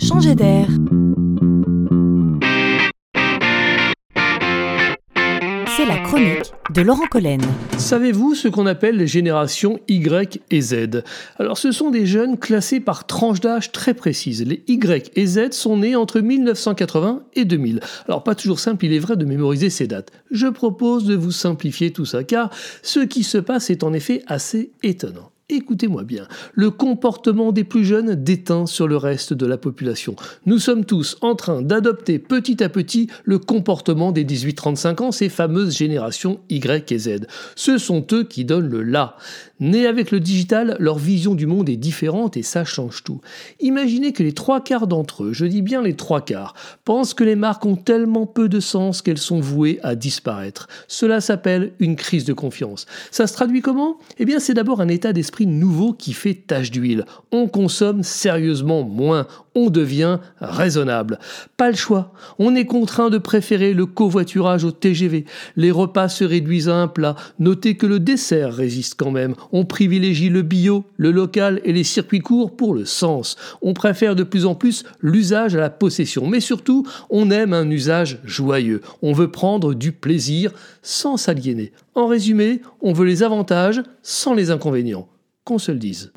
changer d'air. C'est la chronique de Laurent Collen. Savez-vous ce qu'on appelle les générations Y et Z? Alors ce sont des jeunes classés par tranche d'âge très précise. Les Y et Z sont nés entre 1980 et 2000. Alors pas toujours simple, il est vrai, de mémoriser ces dates. Je propose de vous simplifier tout ça, car ce qui se passe est en effet assez étonnant. Écoutez-moi bien, le comportement des plus jeunes déteint sur le reste de la population. Nous sommes tous en train d'adopter petit à petit le comportement des 18-35 ans, ces fameuses générations Y et Z. Ce sont eux qui donnent le là. Nés avec le digital, leur vision du monde est différente et ça change tout. Imaginez que les trois quarts d'entre eux, je dis bien les trois quarts, pensent que les marques ont tellement peu de sens qu'elles sont vouées à disparaître. Cela s'appelle une crise de confiance. Ça se traduit comment? Eh bien c'est d'abord un état d'esprit nouveau qui fait tache d'huile. On consomme sérieusement moins, on devient raisonnable. Pas le choix, on est contraint de préférer le covoiturage au TGV. Les repas se réduisent à un plat. Notez que le dessert résiste quand même. On privilégie le bio, le local et les circuits courts pour le sens. On préfère de plus en plus l'usage à la possession. Mais surtout, on aime un usage joyeux. On veut prendre du plaisir sans s'aliéner. En résumé, on veut les avantages sans les inconvénients qu'on se le dise.